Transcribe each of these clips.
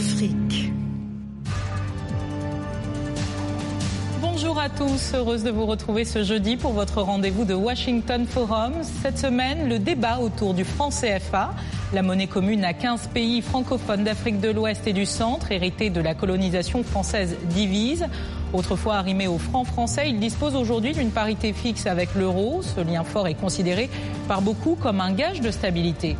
Afrique. Bonjour à tous, heureuse de vous retrouver ce jeudi pour votre rendez-vous de Washington Forum. Cette semaine, le débat autour du franc CFA, la monnaie commune à 15 pays francophones d'Afrique de l'Ouest et du Centre, héritée de la colonisation française divise. Autrefois arrimé au franc français, il dispose aujourd'hui d'une parité fixe avec l'euro. Ce lien fort est considéré par beaucoup comme un gage de stabilité.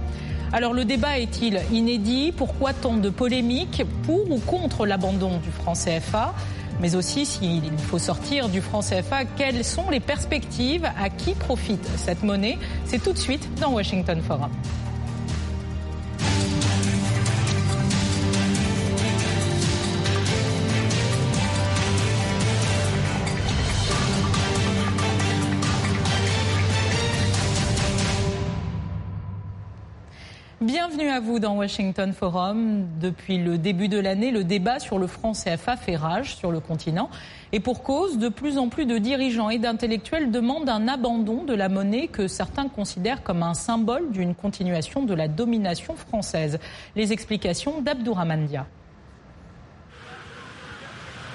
Alors le débat est-il inédit? Pourquoi tant de polémiques pour ou contre l'abandon du franc CFA mais aussi s'il faut sortir du franc CFA, quelles sont les perspectives? À qui profite cette monnaie? C'est tout de suite dans Washington Forum. Bienvenue à vous dans Washington Forum. Depuis le début de l'année, le débat sur le franc CFA fait rage sur le continent. Et pour cause, de plus en plus de dirigeants et d'intellectuels demandent un abandon de la monnaie que certains considèrent comme un symbole d'une continuation de la domination française. Les explications d'Abdourahmandia.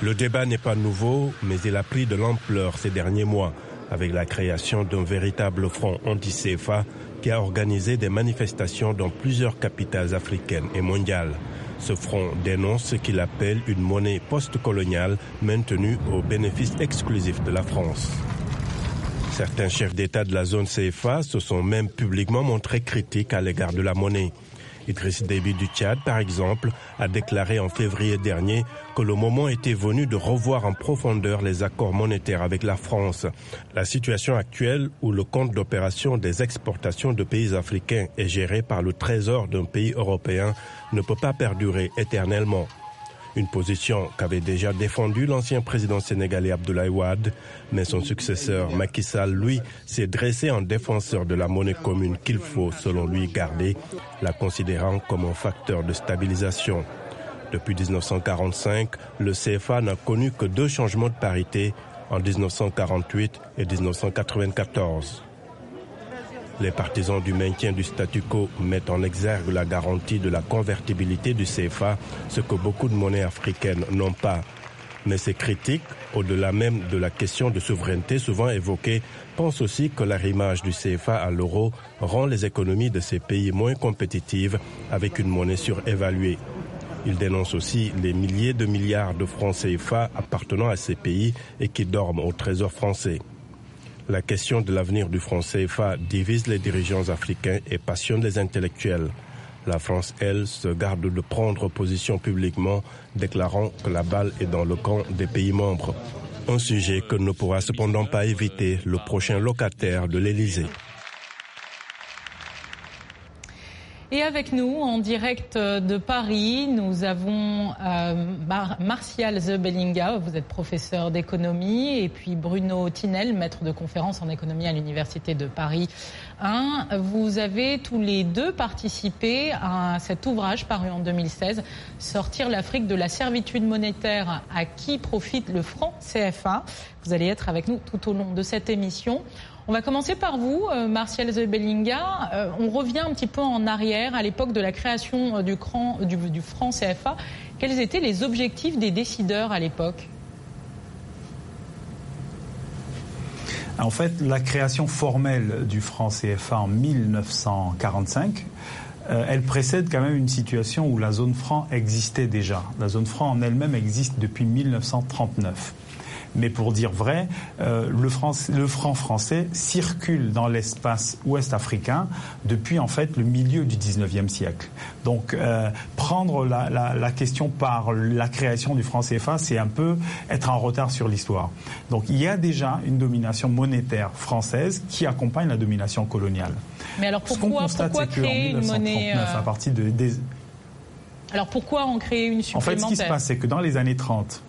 Le débat n'est pas nouveau, mais il a pris de l'ampleur ces derniers mois avec la création d'un véritable front anti-CFA qui a organisé des manifestations dans plusieurs capitales africaines et mondiales. Ce front dénonce ce qu'il appelle une monnaie post-coloniale maintenue au bénéfice exclusif de la France. Certains chefs d'État de la zone CFA se sont même publiquement montrés critiques à l'égard de la monnaie. Idriss Déby du Tchad, par exemple, a déclaré en février dernier que le moment était venu de revoir en profondeur les accords monétaires avec la France. La situation actuelle où le compte d'opération des exportations de pays africains est géré par le trésor d'un pays européen ne peut pas perdurer éternellement. Une position qu'avait déjà défendue l'ancien président sénégalais Abdoulaye Wade, mais son successeur Macky Sall, lui, s'est dressé en défenseur de la monnaie commune qu'il faut, selon lui, garder, la considérant comme un facteur de stabilisation. Depuis 1945, le CFA n'a connu que deux changements de parité en 1948 et 1994. Les partisans du maintien du statu quo mettent en exergue la garantie de la convertibilité du CFA, ce que beaucoup de monnaies africaines n'ont pas. Mais ces critiques, au-delà même de la question de souveraineté souvent évoquée, pensent aussi que l'arrimage du CFA à l'euro rend les économies de ces pays moins compétitives avec une monnaie surévaluée. Ils dénoncent aussi les milliers de milliards de francs CFA appartenant à ces pays et qui dorment au trésor français. La question de l'avenir du franc CFA divise les dirigeants africains et passionne les intellectuels. La France, elle, se garde de prendre position publiquement, déclarant que la balle est dans le camp des pays membres. Un sujet que ne pourra cependant pas éviter le prochain locataire de l'Élysée. Et avec nous, en direct de Paris, nous avons euh, Martial Zebellinga, vous êtes professeur d'économie, et puis Bruno Tinel, maître de conférence en économie à l'Université de Paris 1. Vous avez tous les deux participé à cet ouvrage paru en 2016, Sortir l'Afrique de la servitude monétaire, à qui profite le franc CFA. Vous allez être avec nous tout au long de cette émission. On va commencer par vous, euh, Martial Zebellinga. Euh, on revient un petit peu en arrière à l'époque de la création euh, du, du, franc CFA. Quels étaient les objectifs des décideurs à l'époque? En fait, la création formelle du franc CFA en 1945 elle précède quand même une situation où la zone franc existait déjà. La zone franc en elle-même existe depuis 1939. Mais pour dire vrai, euh, le, franc français circule dans l'espace ouest africain depuis en fait le milieu du 19e siècle. Donc euh, prendre la, question par la création du franc CFA, c'est un peu être en retard sur l'histoire. Donc il y a déjà une domination monétaire française qui accompagne la domination coloniale. Mais alors pourquoi, pourquoi créer une monnaie à partir de, des... Alors pourquoi en créer une supplémentaire En fait, ce qui se passe, c'est que dans les années 30,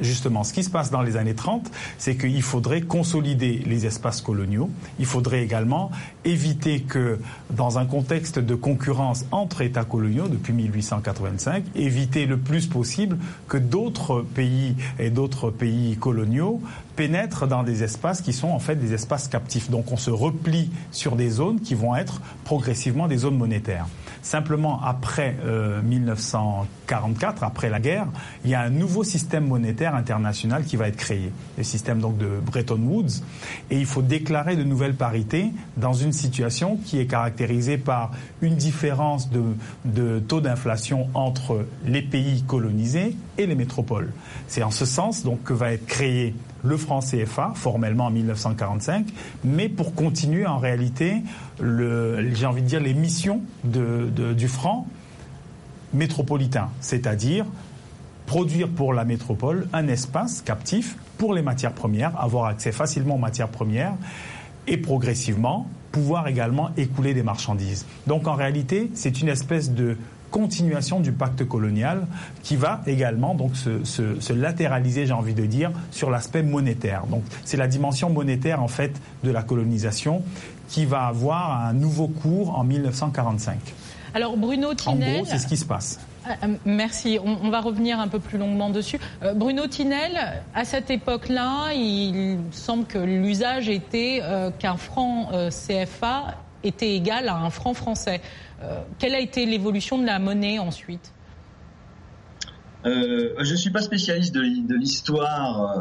justement, ce qui se passe dans les années 30, c'est qu'il faudrait consolider les espaces coloniaux. Il faudrait également éviter que, dans un contexte de concurrence entre États coloniaux depuis 1885, éviter le plus possible que d'autres pays et d'autres pays coloniaux pénètrent dans des espaces qui sont en fait des espaces captifs. Donc on se replie sur des zones qui vont être progressivement des zones monétaires. Simplement, après 1944, euh, après la guerre, il y a un nouveau système monétaire international qui va être créé, le système donc de Bretton Woods, et il faut déclarer de nouvelles parités dans une situation qui est caractérisée par une différence de, de taux d'inflation entre les pays colonisés et les métropoles. C'est en ce sens donc que va être créé le franc CFA, formellement en 1945, mais pour continuer en réalité, j'ai envie de dire, les missions du franc métropolitain, c'est-à-dire produire pour la métropole un espace captif pour les matières premières, avoir accès facilement aux matières premières et progressivement pouvoir également écouler des marchandises. Donc en réalité, c'est une espèce de continuation du pacte colonial qui va également donc se, se, latéraliser, j'ai envie de dire, sur l'aspect monétaire. Donc c'est la dimension monétaire en fait de la colonisation qui va avoir un nouveau cours en 1945. Alors Bruno Tinel, en gros, c'est ce qui se passe. Ah, euh, merci. On, va revenir un peu plus longuement dessus. Euh, Bruno Tinel, à cette époque-là, il semble que l'usage était euh, qu'un franc CFA était égal à un franc français. Euh, quelle a été l'évolution de la monnaie ensuite euh, je ne suis pas spécialiste de, l'histoire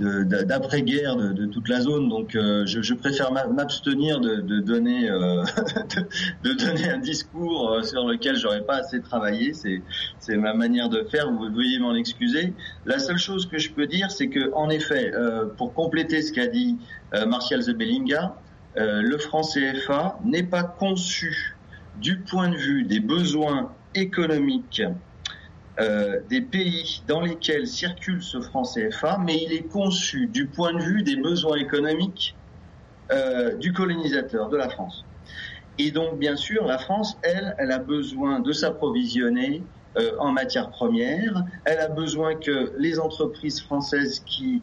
euh, d'après-guerre de, toute la zone, donc je, préfère m'abstenir de, donner, de, donner un discours sur lequel j'aurais pas assez travaillé. C'est ma manière de faire. Vous veuillez m'en excuser. La seule chose que je peux dire, c'est que en effet, pour compléter ce qu'a dit Martial Zebelinga, euh, le franc CFA n'est pas conçu du point de vue des besoins économiques euh, des pays dans lesquels circule ce franc CFA, mais il est conçu du point de vue des besoins économiques euh, du colonisateur, de la France. Et donc, bien sûr, la France, elle, elle a besoin de s'approvisionner en matières premières. Elle a besoin que les entreprises françaises qui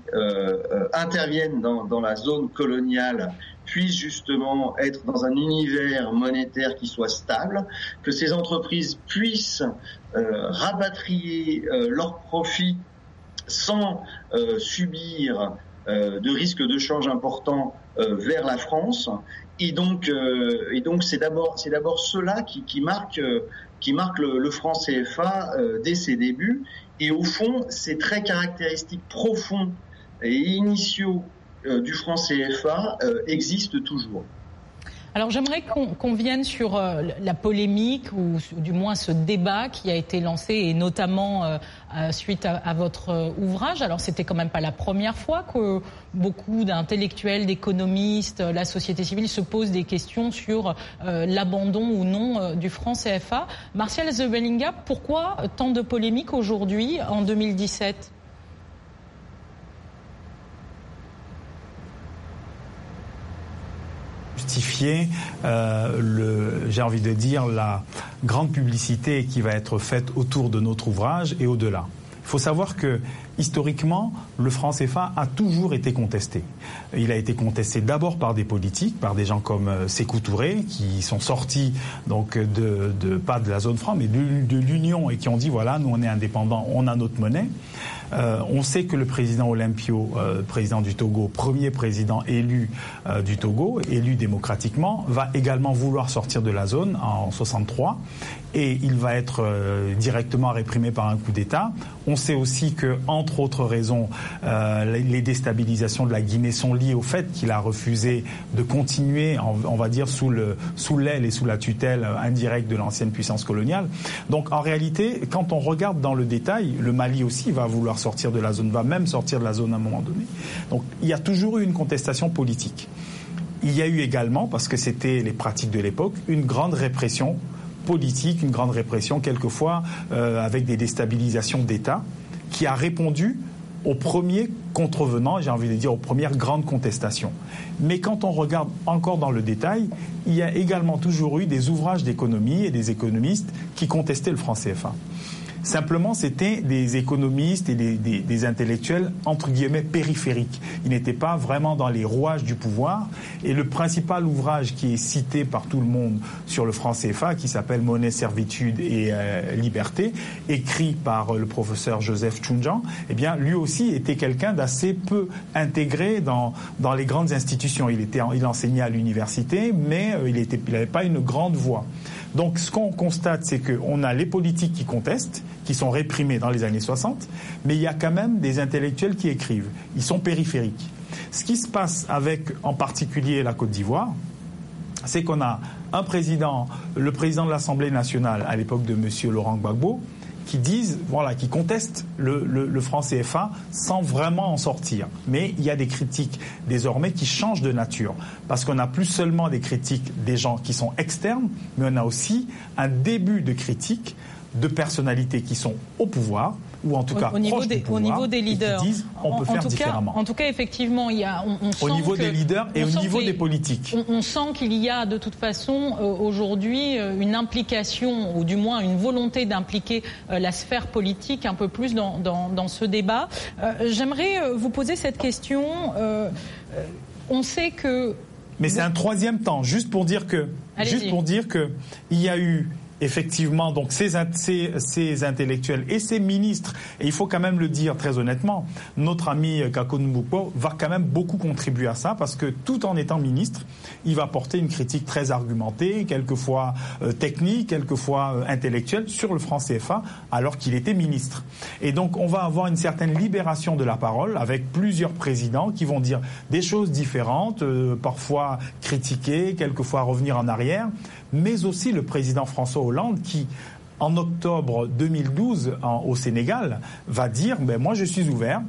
interviennent dans, dans, la zone coloniale puissent justement être dans un univers monétaire qui soit stable, que ces entreprises puissent euh, rapatrier euh, leurs profits sans euh, subir de risques de change importants vers la France. Et donc, et donc, c'est d'abord, c'est d'abord cela qui, qui marque, qui marque le, le franc CFA dès ses débuts. Et au fond, c'est très caractéristique profond et initiaux euh, du franc CFA euh, existe toujours. Alors j'aimerais qu'on vienne sur euh, la polémique ou, du moins ce débat qui a été lancé et notamment suite à, votre ouvrage. Alors c'était quand même pas la première fois que beaucoup d'intellectuels, d'économistes, la société civile se posent des questions sur l'abandon ou non du franc CFA. Martial Zebellinga, pourquoi tant de polémiques aujourd'hui en 2017 euh, j'ai envie de dire, la grande publicité qui va être faite autour de notre ouvrage et au-delà. Il faut savoir que historiquement, le franc CFA a toujours été contesté. Il a été contesté d'abord par des politiques, par des gens comme euh, Sékou Touré, qui sont sortis donc de, pas de la zone franc, mais de, l'Union et qui ont dit voilà, nous on est indépendants, on a notre monnaie. Euh, on sait que le président Olympio, euh, président du Togo, premier président élu du Togo, élu démocratiquement, va également vouloir sortir de la zone en 63 et il va être directement réprimé par un coup d'État. On sait aussi que, entre autres raisons, les déstabilisations de la Guinée sont liées au fait qu'il a refusé de continuer, on va dire, sous l'aile et sous la tutelle indirecte de l'ancienne puissance coloniale. Donc, en réalité, quand on regarde dans le détail, le Mali aussi va vouloir sortir de la zone, va même sortir de la zone à un moment donné. Donc il y a toujours eu une contestation politique. Il y a eu également, parce que c'était les pratiques de l'époque, une grande répression politique, une grande répression quelquefois euh, avec des déstabilisations d'État, qui a répondu aux premiers contrevenants, j'ai envie de dire aux premières grandes contestations. Mais quand on regarde encore dans le détail, il y a également toujours eu des ouvrages d'économie et des économistes qui contestaient le franc CFA. Simplement, c'était des économistes et des, des, intellectuels entre guillemets périphériques. Ils n'étaient pas vraiment dans les rouages du pouvoir. Et le principal ouvrage qui est cité par tout le monde sur le franc CFA, qui s'appelle Monnaie, servitude et euh, liberté, écrit par le professeur Joseph Chunjan, eh bien, lui aussi était quelqu'un d'assez peu intégré dans, dans les grandes institutions. Il, était, il enseignait à l'université, mais euh, il n'avait pas une grande voix. Donc ce qu'on constate, c'est qu'on a les politiques qui contestent, qui sont réprimés dans les années 60, mais il y a quand même des intellectuels qui écrivent. Ils sont périphériques. Ce qui se passe avec en particulier la Côte d'Ivoire, c'est qu'on a un président, le président de l'Assemblée nationale à l'époque de M. Laurent Gbagbo, qui disent, voilà, qui contestent le, le, franc CFA sans vraiment en sortir. Mais il y a des critiques désormais qui changent de nature. Parce qu'on n'a plus seulement des critiques des gens qui sont externes, mais on a aussi un début de critiques de personnalités qui sont au pouvoir, ou en tout cas au, niveau des, au niveau des leaders. disent on peut en, faire tout différemment. Cas, en tout cas, effectivement, il y a. On, au niveau des leaders et au niveau des politiques. On, sent qu'il y a de toute façon euh, aujourd'hui euh, une implication, ou du moins une volonté d'impliquer euh, la sphère politique un peu plus dans, dans, dans ce débat. J'aimerais vous poser cette question. on sait que. Mais c'est un troisième temps, juste pour dire que, juste pour dire que, il y a eu effectivement donc ces, ces, ces, intellectuels et ces ministres, et il faut quand même le dire très honnêtement, notre ami Kako Mbouko va quand même beaucoup contribuer à ça parce que tout en étant ministre, il va porter une critique très argumentée, quelquefois euh, technique, quelquefois euh, intellectuelle sur le franc CFA alors qu'il était ministre. Et donc on va avoir une certaine libération de la parole avec plusieurs présidents qui vont dire des choses différentes, euh, parfois critiquer, quelquefois revenir en arrière mais aussi le président François qui, en octobre 2012 au Sénégal, va dire ben, Moi, je suis ouvert.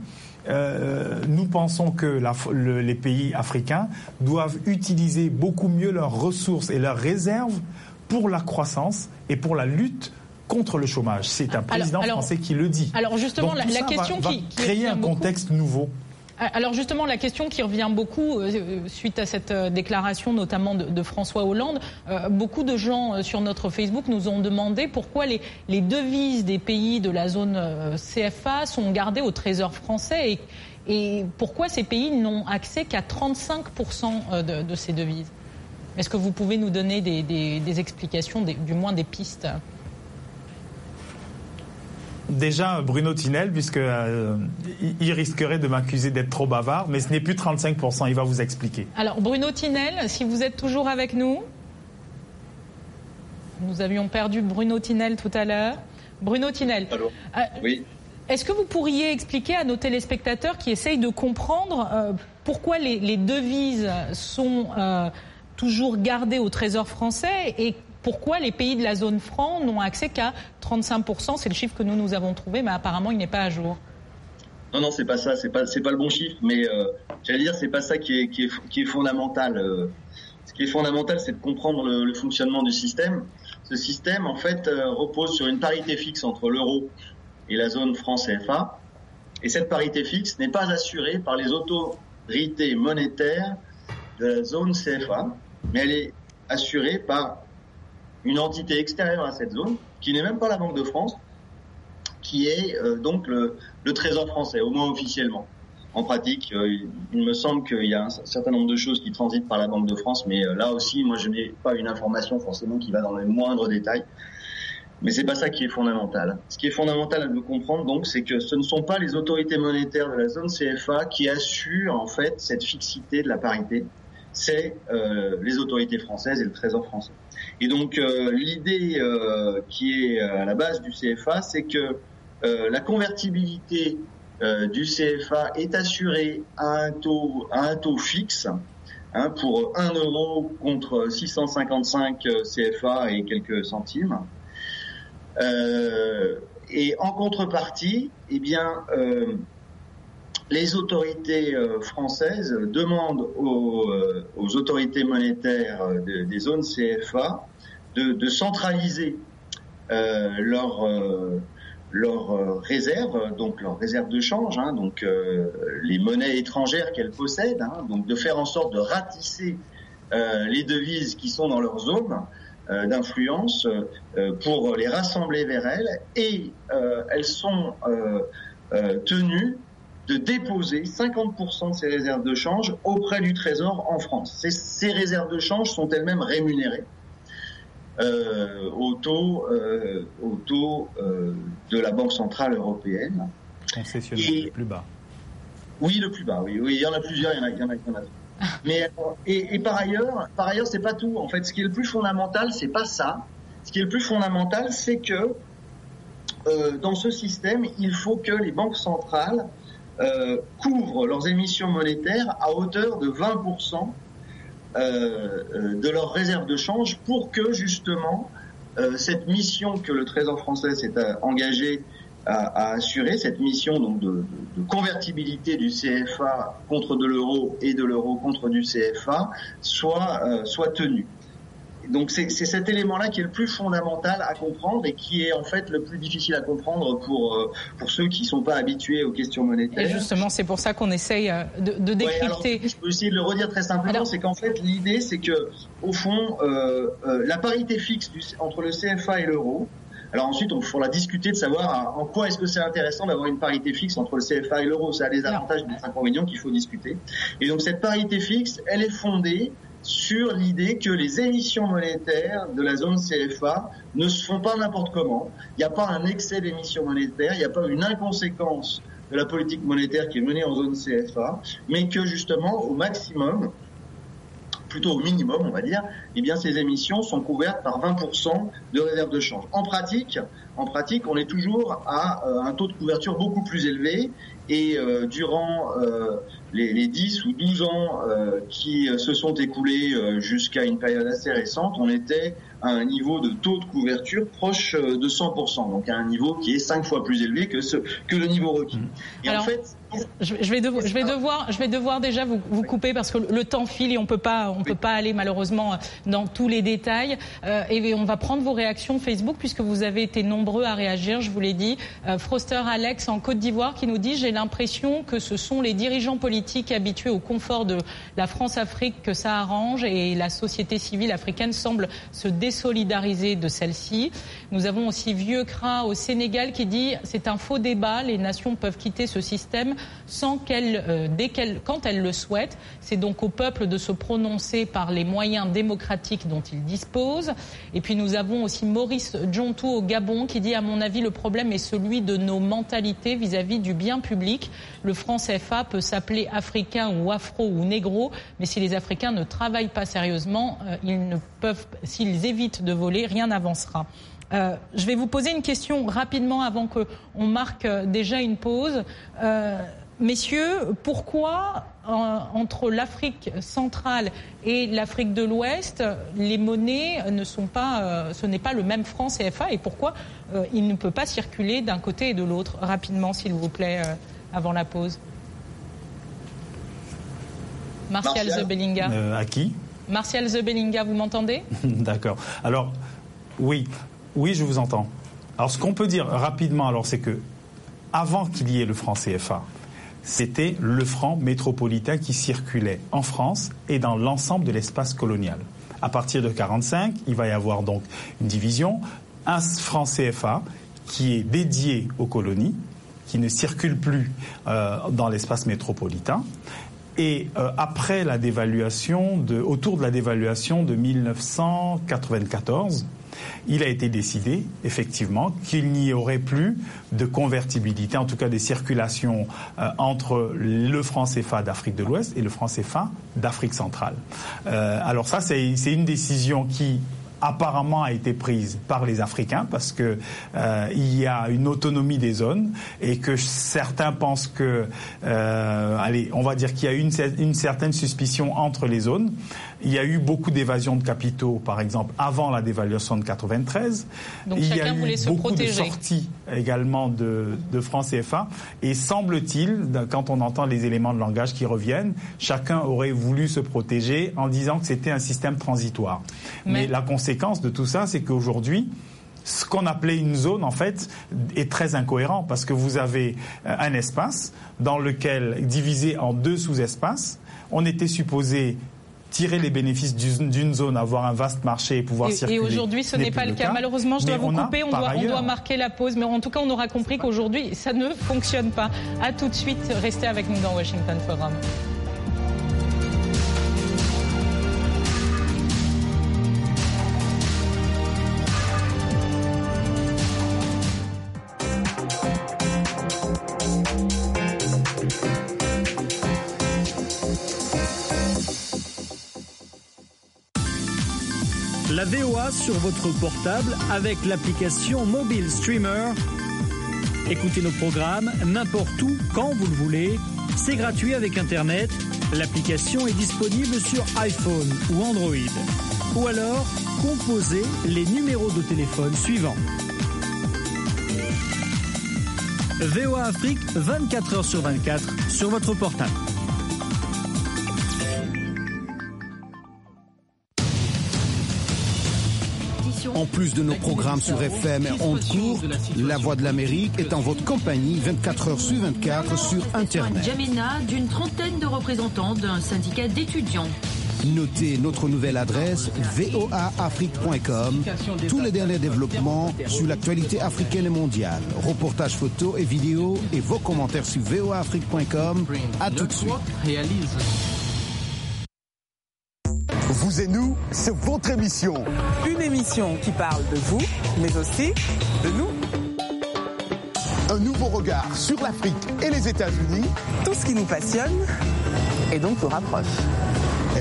Euh, nous pensons que les pays africains doivent utiliser beaucoup mieux leurs ressources et leurs réserves pour la croissance et pour la lutte contre le chômage. C'est un président français qui le dit. Alors justement, la, question qui, créer un contexte nouveau. Ah, alors justement, la question qui revient beaucoup euh, suite à cette euh, déclaration, notamment de, François Hollande, euh, beaucoup de gens sur notre Facebook nous ont demandé pourquoi les, devises des pays de la zone CFA sont gardées au Trésor français et, pourquoi ces pays n'ont accès qu'à 35% de, ces devises? Est-ce que vous pouvez nous donner des, explications, du moins des pistes? Déjà, Bruno Tinel, puisque euh, il risquerait de m'accuser d'être trop bavard, mais ce n'est plus 35%, il va vous expliquer. Alors, Bruno Tinel, si vous êtes toujours avec nous, nous avions perdu Bruno Tinel tout à l'heure. Bruno Tinel. Allô euh, Oui. Est-ce que vous pourriez expliquer à nos téléspectateurs qui essayent de comprendre euh, pourquoi les, devises sont toujours gardées au Trésor français et pourquoi les pays de la zone franc n'ont accès qu'à 35%. C'est le chiffre que nous nous avons trouvé, mais apparemment il n'est pas à jour. Non, non, c'est pas ça, c'est pas, c'est pas le bon chiffre, mais euh, j'allais dire, c'est pas ça qui est, qui est, qui est fondamental. Euh. ce qui est fondamental, c'est de comprendre le, fonctionnement du système. Ce système, en fait, euh, repose sur une parité fixe entre l'euro et la zone franc CFA. Et cette parité fixe n'est pas assurée par les autorités monétaires de la zone CFA, mais elle est assurée par une entité extérieure à cette zone, qui n'est même pas la Banque de France, qui est euh, donc le, Trésor français, au moins officiellement. En pratique, euh, il me semble qu'il y a un certain nombre de choses qui transitent par la Banque de France, mais euh, là aussi, moi, je n'ai pas une information forcément qui va dans les moindres détails. Mais c'est pas ça qui est fondamental. Ce qui est fondamental à nous comprendre, donc, c'est que ce ne sont pas les autorités monétaires de la zone CFA qui assurent en fait cette fixité de la parité. C'est les autorités françaises et le Trésor français. Et donc euh, l'idée euh, qui est euh, à la base du CFA, c'est que la convertibilité du CFA est assurée à un taux, à un taux fixe. Hein, pour 1 euro contre 655 CFA et quelques centimes. et en contrepartie, eh bien, les autorités françaises demandent aux, autorités monétaires des zones CFA de, centraliser euh, leurs euh, euh, réserves, donc leurs réserves de change, hein, donc les monnaies étrangères qu'elles possèdent, hein, donc de faire en sorte de ratisser les devises qui sont dans leur zone d'influence pour les rassembler vers elles. Et elles sont tenues de déposer 50% de ces réserves de change auprès du Trésor en France. Ces, réserves de change sont elles-mêmes rémunérées euh, au taux, euh, au taux euh, de la Banque Centrale Européenne. Concessionnaire le plus bas. Oui, le plus bas, oui. oui. Il y en a plusieurs, il y en a, il y en a, il y en a Mais, et, et, par ailleurs, par ailleurs, c'est pas tout. En fait, ce qui est le plus fondamental, c'est pas ça. Ce qui est le plus fondamental, c'est que dans ce système, il faut que les banques centrales euh, couvrent leurs émissions monétaires à hauteur de 20% euh, euh, de leurs réserves de change pour que justement cette mission que le Trésor français s'est engagé à, assurer, cette mission donc de, de, convertibilité du CFA contre de l'euro et de l'euro contre du CFA, soit, soit tenue donc c'est cet élément-là qui est le plus fondamental à comprendre et qui est en fait le plus difficile à comprendre pour euh, pour ceux qui sont pas habitués aux questions monétaires. Et justement, c'est pour ça qu'on essaye euh, de, de décrypter. je peux essayer de le redire très simplement, c'est qu'en fait l'idée c'est que au fond euh, euh, la parité fixe du, entre le CFA et l'euro. Alors ensuite, on faudra discuter de savoir en quoi est-ce que c'est intéressant d'avoir une parité fixe entre le CFA et l'euro. Ça a des avantages et des inconvénients qu'il faut discuter. Et donc cette parité fixe, elle est fondée sur l'idée que les émissions monétaires de la zone CFA ne se font pas n'importe comment. Il n'y a pas un excès d'émissions monétaires, il n'y a pas une inconséquence de la politique monétaire qui est menée en zone CFA, mais que justement, au maximum, plutôt au minimum, on va dire, eh bien, ces émissions sont couvertes par 20% de réserve de change. En pratique, en pratique, on est toujours à euh, un taux de couverture beaucoup plus élevé et euh, durant euh, les, les, 10 ou 12 ans euh, qui se sont écoulés jusqu'à une période assez récente, on était à un niveau de taux de couverture proche de 100%, donc à un niveau qui est 5 fois plus élevé que, ce, que le niveau requis. Et en fait, je, vais devoir, je, vais devoir, je vais devoir déjà vous, vous couper parce que le temps file et on peut pas, peut pas aller malheureusement dans tous les détails. Euh, et on va prendre vos réactions Facebook puisque vous avez été nombreux à réagir. Je vous l'ai dit. Euh, Froster Alex en Côte d'Ivoire qui nous dit j'ai l'impression que ce sont les dirigeants politiques habitués au confort de la France-Afrique que ça arrange et la société civile africaine semble se désolidariser de celle-ci. Nous avons aussi Vieux Cras au Sénégal qui dit c'est un faux débat. Les nations peuvent quitter ce système sans qu'elle, euh, dès qu'elle, quand elle le souhaite. C'est donc au peuple de se prononcer par les moyens démocratiques dont il dispose. Et puis nous avons aussi Maurice Djontou au Gabon qui dit à mon avis le problème est celui de nos mentalités vis-à-vis du bien public. Le franc CFA peut s'appeler africain ou afro ou négro, mais si les Africains ne travaillent pas sérieusement, euh, ils ne peuvent, s'ils évitent de voler, rien n'avancera. Euh, je vais vous poser une question rapidement avant qu'on marque déjà une pause. Euh, Messieurs, pourquoi euh, entre l'Afrique centrale et l'Afrique de l'Ouest, les monnaies ne sont pas, euh, ce n'est pas le même franc CFA et pourquoi euh, il ne peut pas circuler d'un côté et de l'autre? Rapidement, s'il vous plaît, avant la pause. Martial, Zebelinga. à qui? Martial Zebelinga, vous m'entendez? D'accord. Alors, oui, oui, je vous entends. Alors, ce qu'on peut dire rapidement, alors, c'est que avant qu'il y ait le franc CFA, c'était le franc métropolitain qui circulait en France et dans l'ensemble de l'espace colonial. À partir de 1945, il va y avoir donc une division, un franc CFA qui est dédié aux colonies, qui ne circule plus euh, dans l'espace métropolitain. Et euh, après la dévaluation, autour de la dévaluation de 1994, il a été décidé, effectivement, qu'il n'y aurait plus de convertibilité, en tout cas des circulations euh, entre le franc CFA d'Afrique de l'Ouest et le franc CFA d'Afrique centrale. Euh, alors ça, c'est une décision qui apparemment a été prise par les Africains parce que euh, il y a une autonomie des zones et que certains pensent que, allez, on va dire qu'il y a une certaine suspicion entre les zones. Il y a eu beaucoup d'évasion de capitaux, par exemple, avant la dévaluation de 93. Donc il y a eu beaucoup de sorties également de, de francs CFA. Et semble-t-il, quand on entend les éléments de langage qui reviennent, chacun aurait voulu se protéger en disant que c'était un système transitoire. Mais, la conséquence de tout ça, c'est qu'aujourd'hui, ce qu'on appelait une zone, en fait, est très incohérent parce que vous avez euh, un espace dans lequel, divisé en deux sous-espaces, on était supposé tirer les bénéfices d'une zone, avoir un vaste marché et pouvoir circuler. Et aujourd'hui, ce n'est pas le cas. Malheureusement, je dois vous couper. on, doit, on doit marquer la pause. Mais en tout cas, on aura compris qu'aujourd'hui, ça ne fonctionne pas. À tout de suite. Restez avec nous dans Washington Forum. Sur votre portable avec l'application Mobile Streamer. Écoutez nos programmes n'importe où, quand vous le voulez. C'est gratuit avec Internet. L'application est disponible sur iPhone ou Android. Ou alors, composez les numéros de téléphone suivants. VOA Afrique 24 h sur 24 sur votre portable. En plus de nos programmes sur FM et en cours, La Voix de l'Amérique est en votre compagnie 24 heures sur 24 sur Internet. Jamena d'une trentaine de représentants d'un syndicat d'étudiants. Notez notre nouvelle adresse voaafrique.com. Tous les derniers développements sur l'actualité africaine et mondiale. Reportages photos et vidéos et vos commentaires sur voaafrique.com. À tout de suite. Vous et nous, c'est votre émission. Une émission qui parle de vous, mais aussi de nous. Un nouveau regard sur l'Afrique et les États-Unis. Tout ce qui nous passionne et donc nous rapproche.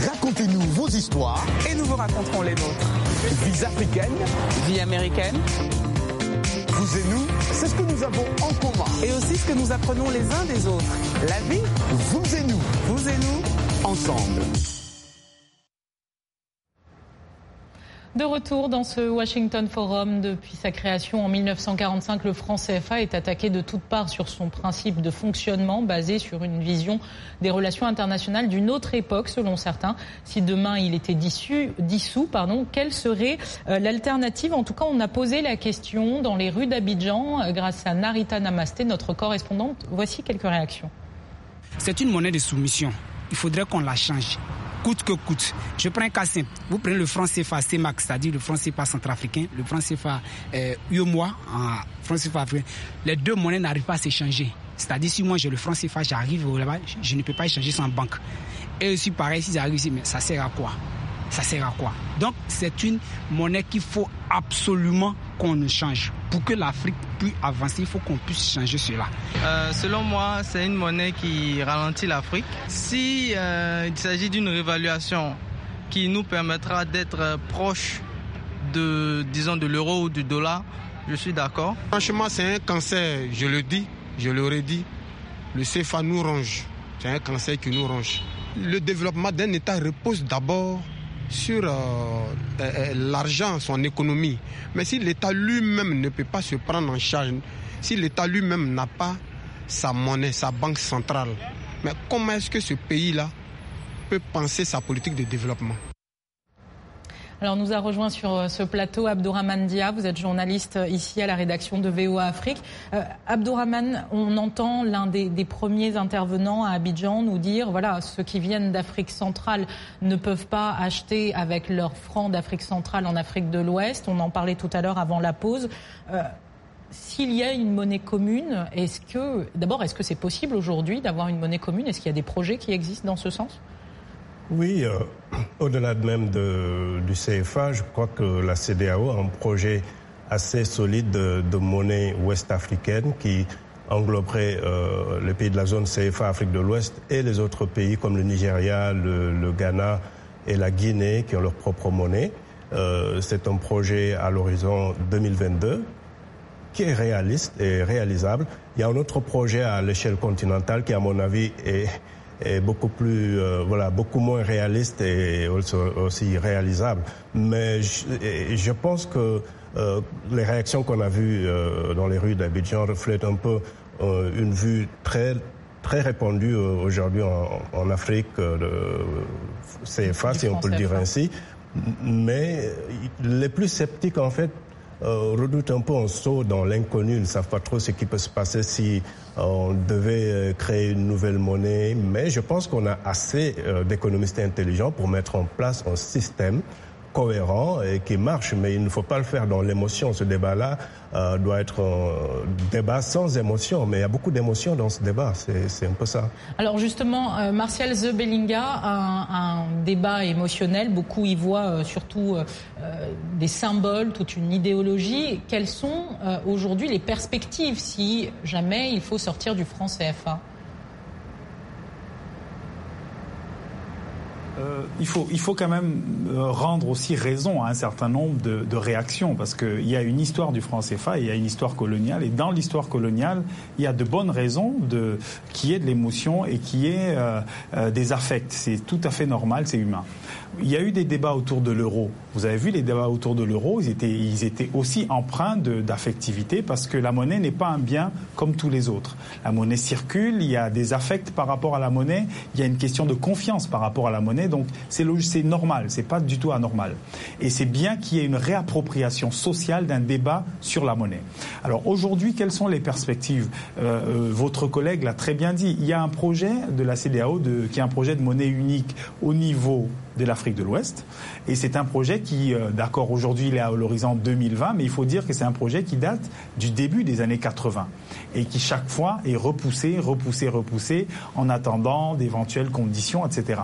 Racontez-nous vos histoires. Et nous vous raconterons les nôtres. Vie africaine. Vie américaine. Vous et nous, c'est ce que nous avons en commun. Et aussi ce que nous apprenons les uns des autres. La vie. Vous et nous. Vous et nous. Ensemble. De retour dans ce Washington Forum, depuis sa création en 1945, le franc CFA est attaqué de toutes parts sur son principe de fonctionnement basé sur une vision des relations internationales d'une autre époque, selon certains. Si demain il était dissous, pardon, quelle serait euh, l'alternative? En tout cas, on a posé la question dans les rues d'Abidjan euh, grâce à Narita Namasté, notre correspondante. Voici quelques réactions. C'est une monnaie de soumission. Il faudrait qu'on la change coûte que coûte. Je prends un cas simple. Vous prenez le franc CFA CEMAC, c'est-à-dire le franc CFA centrafricain, le franc CFA euh, UMOA, en franc CFA africain. Les deux monnaies n'arrivent pas à s'échanger. C'est-à-dire si moi j'ai le franc CFA, j'arrive là-bas, je ne peux pas échanger sans banque. Et aussi pareil, si j'arrive ici, mais ça sert à quoi? Ça sert à quoi? Donc c'est une monnaie qu'il faut absolument qu'on change. Pour que l'Afrique puisse avancer, il faut qu'on puisse changer cela. Euh, selon moi, c'est une monnaie qui ralentit l'Afrique. Si euh, il s'agit d'une réévaluation qui nous permettra d'être proche de, disons, de l'euro ou du dollar, je suis d'accord. Franchement, c'est un cancer, je le dis, je l'aurais dit. Le CFA nous ronge. C'est un cancer qui nous ronge. Le développement d'un État repose d'abord sur euh, euh, l'argent, son économie. Mais si l'État lui-même ne peut pas se prendre en charge, si l'État lui-même n'a pas sa monnaie, sa banque centrale, mais comment est-ce que ce pays-là peut penser sa politique de développement? Alors, nous a rejoint sur euh, ce plateau Abdourahman Dia. Vous êtes journaliste euh, ici à la rédaction de VOA Afrique. Euh, Abdourahman, on entend l'un des, premiers intervenants à Abidjan nous dire voilà, ceux qui viennent d'Afrique centrale ne peuvent pas acheter avec leurs francs d'Afrique centrale en Afrique de l'Ouest. On en parlait tout à l'heure avant la pause. Euh, s'il y a une monnaie commune, est-ce que, d'abord, est-ce que c'est possible aujourd'hui d'avoir une monnaie commune? Est-ce qu'il y a des projets qui existent dans ce sens? Oui, euh, au-delà même du CFA, je crois que la CDAO a un projet assez solide de, monnaie ouest-africaine qui engloberait euh, les pays de la zone CFA Afrique de l'Ouest et les autres pays comme le Nigeria, le, Ghana et la Guinée qui ont leur propre monnaie. Euh, c'est un projet à l'horizon 2022 qui est réaliste et réalisable. Il y a un autre projet à l'échelle continentale qui, à mon avis, est est beaucoup plus, euh, voilà, beaucoup moins réaliste et aussi, réalisable. Mais je, je pense que euh, les réactions qu'on a vues euh, dans les rues d'Abidjan reflètent un peu euh, une vue très très répandue euh, aujourd'hui en, en, Afrique de CFA, si on peut le dire ainsi. Mais les plus sceptiques, en fait, redoutent un peu un saut dans l'inconnu, ils ne savent pas trop ce qui peut se passer si on devait créer une nouvelle monnaie. Mais je pense qu'on a assez d'économistes intelligents pour mettre en place un système cohérent et qui marche, mais il ne faut pas le faire dans l'émotion. Ce débat-là euh, doit être un débat sans émotion, mais il y a beaucoup d'émotions dans ce débat, c'est un peu ça. Alors justement, euh, Martial Zebelinga a un, débat émotionnel, beaucoup y voient euh, surtout des symboles, toute une idéologie. Quelles sont aujourd'hui les perspectives si jamais il faut sortir du franc CFA Euh, il, faut, il faut quand même euh, rendre aussi raison à un certain nombre de, réactions, parce qu'il y a une histoire du franc CFA il y a une histoire coloniale, et dans l'histoire coloniale, il y a de bonnes raisons de, qui est de l'émotion et qui est euh, des affects. C'est tout à fait normal, c'est humain. Il y a eu des débats autour de l'euro. Vous avez vu les débats autour de l'euro, ils étaient, ils étaient aussi empreints d'affectivité parce que la monnaie n'est pas un bien comme tous les autres. La monnaie circule, il y a des affects par rapport à la monnaie, il y a une question de confiance par rapport à la monnaie, donc c'est c'est normal, c'est pas du tout anormal. Et c'est bien qu'il y ait une réappropriation sociale d'un débat sur la monnaie. Alors aujourd'hui, quelles sont les perspectives? Euh, euh, Votre collègue l'a très bien dit. Il y a un projet de la CDAO de, qui est un projet de monnaie unique au niveau de l'Afrique de l'Ouest. Et c'est un projet qui, euh, d'accord, aujourd'hui il est à l'horizon 2020, mais il faut dire que c'est un projet qui date du début des années 80 et qui chaque fois est repoussé, repoussé, repoussé en attendant d'éventuelles conditions, etc.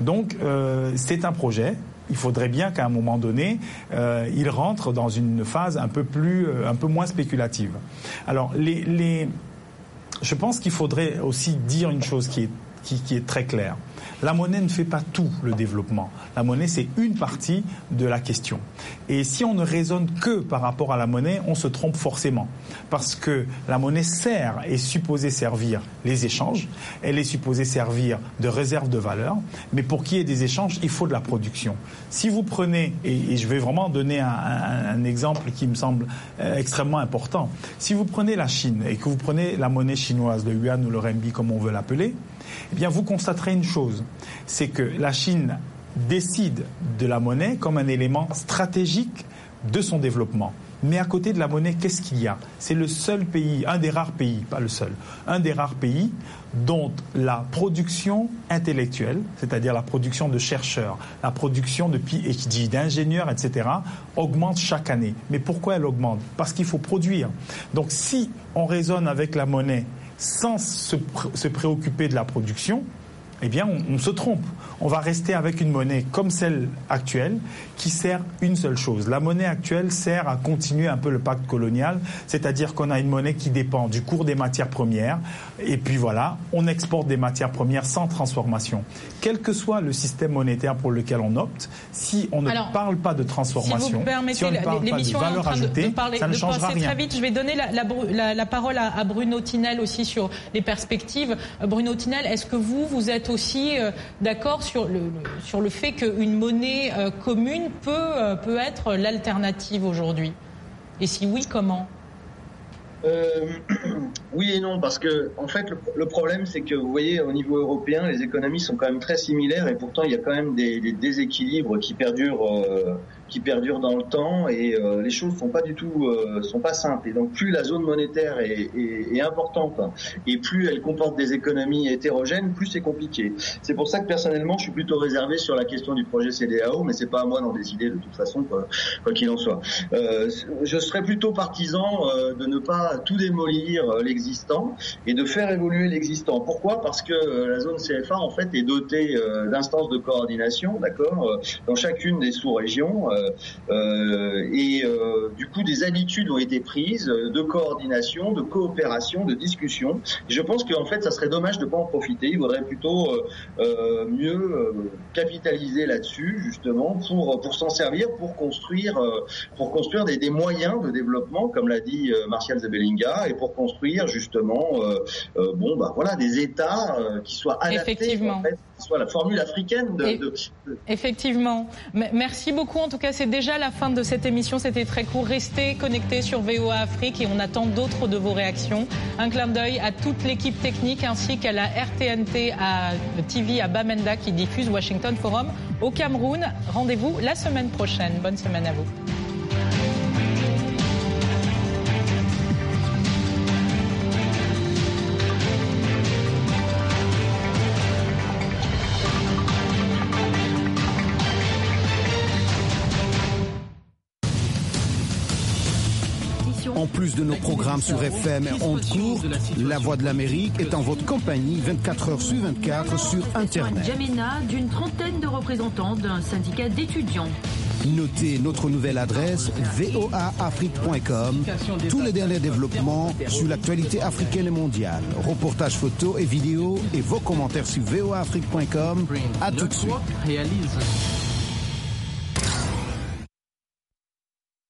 Donc euh, c'est un projet. Il faudrait bien qu'à un moment donné, euh, il rentre dans une phase un peu plus, un peu moins spéculative. Alors les, les je pense qu'il faudrait aussi dire une chose qui est, qui est très claire. La monnaie ne fait pas tout le développement. La monnaie, c'est une partie de la question. Et si on ne raisonne que par rapport à la monnaie, on se trompe forcément. Parce que la monnaie sert, est supposée servir les échanges, elle est supposée servir de réserve de valeur, mais pour qu'il y ait des échanges, il faut de la production. Si vous prenez, et, je vais vraiment donner un, exemple qui me semble euh, extrêmement important, si vous prenez la Chine et que vous prenez la monnaie chinoise, le yuan ou le renminbi comme on veut l'appeler, eh bien vous constaterez une chose, c'est que la Chine décide de la monnaie comme un élément stratégique de son développement. Mais à côté de la monnaie, qu'est-ce qu'il y a? C'est le seul pays, un des rares pays, pas le seul, un des rares pays dont la production intellectuelle, c'est-à-dire la production de chercheurs, la production de PhD, d'ingénieurs, etc., augmente chaque année. Mais pourquoi elle augmente? Parce qu'il faut produire. Donc si on raisonne avec la monnaie sans se, se préoccuper de la production, eh bien, on, se trompe. On va rester avec une monnaie comme celle actuelle qui sert une seule chose. La monnaie actuelle sert à continuer un peu le pacte colonial, c'est-à-dire qu'on a une monnaie qui dépend du cours des matières premières, et puis voilà, on exporte des matières premières sans transformation. Quel que soit le système monétaire pour lequel on opte, si on ne parle pas de transformation, si, on ne parle pas de valeur ajoutée, ça ne changera rien. Très vite. Je vais donner la, parole à, à Bruno Tinel aussi sur les perspectives. Euh, Bruno Tinel, est-ce que vous, vous êtes aussi euh, d'accord sur le, sur le fait qu'une monnaie euh, commune peut, euh, peut être l'alternative aujourd'hui? Et si oui, comment? Oui et non, parce que en fait le, problème c'est que vous voyez au niveau européen les économies sont quand même très similaires et pourtant il y a quand même des, déséquilibres qui perdurent qui perdure dans le temps et euh, les choses sont pas du tout euh, sont pas simples. Et donc plus la zone monétaire est, est, est, importante et plus elle comporte des économies hétérogènes plus c'est compliqué. C'est pour ça que personnellement je suis plutôt réservé sur la question du projet CDAO mais c'est pas à moi d'en décider de toute façon quoi qu'il en soit. Euh, je serais plutôt partisan euh, de ne pas tout démolir l'existant et de faire évoluer l'existant. Pourquoi? Parce que la zone CFA en fait est dotée d'instances de coordination d'accord? Dans chacune des sous-régions euh, euh, et euh, du coup, des habitudes ont été prises de coordination, de coopération, de discussion. je pense qu'en fait, ça serait dommage de pas en profiter. Il faudrait plutôt mieux capitaliser là-dessus, justement, pour pour s'en servir, pour construire pour construire des, des, moyens de développement, comme l'a dit Martial Zebelinga, et pour construire justement, bon, bah voilà, des États qui soient adaptés, en fait, qui soient la formule africaine de, de... Effectivement. Merci beaucoup en tout c'est déjà la fin de cette émission. C'était très court. Restez connectés sur VOA Afrique et on attend d'autres de vos réactions. Un clin d'œil à toute l'équipe technique ainsi qu'à la RTNT à TV à Bamenda qui diffuse Washington Forum au Cameroun. Rendez-vous la semaine prochaine. Bonne semaine à vous. Plus de nos programmes sur FM et ondes courtes, La Voix de l'Amérique est en votre compagnie 24 heures sur 24 sur Internet. Jamena d'une trentaine de représentants d'un syndicat d'étudiants. Notez notre nouvelle adresse voaafrique.com. Tous les derniers développements sur l'actualité africaine et mondiale. Reportages photos et vidéos et vos commentaires sur voaafrique.com. À tout de suite.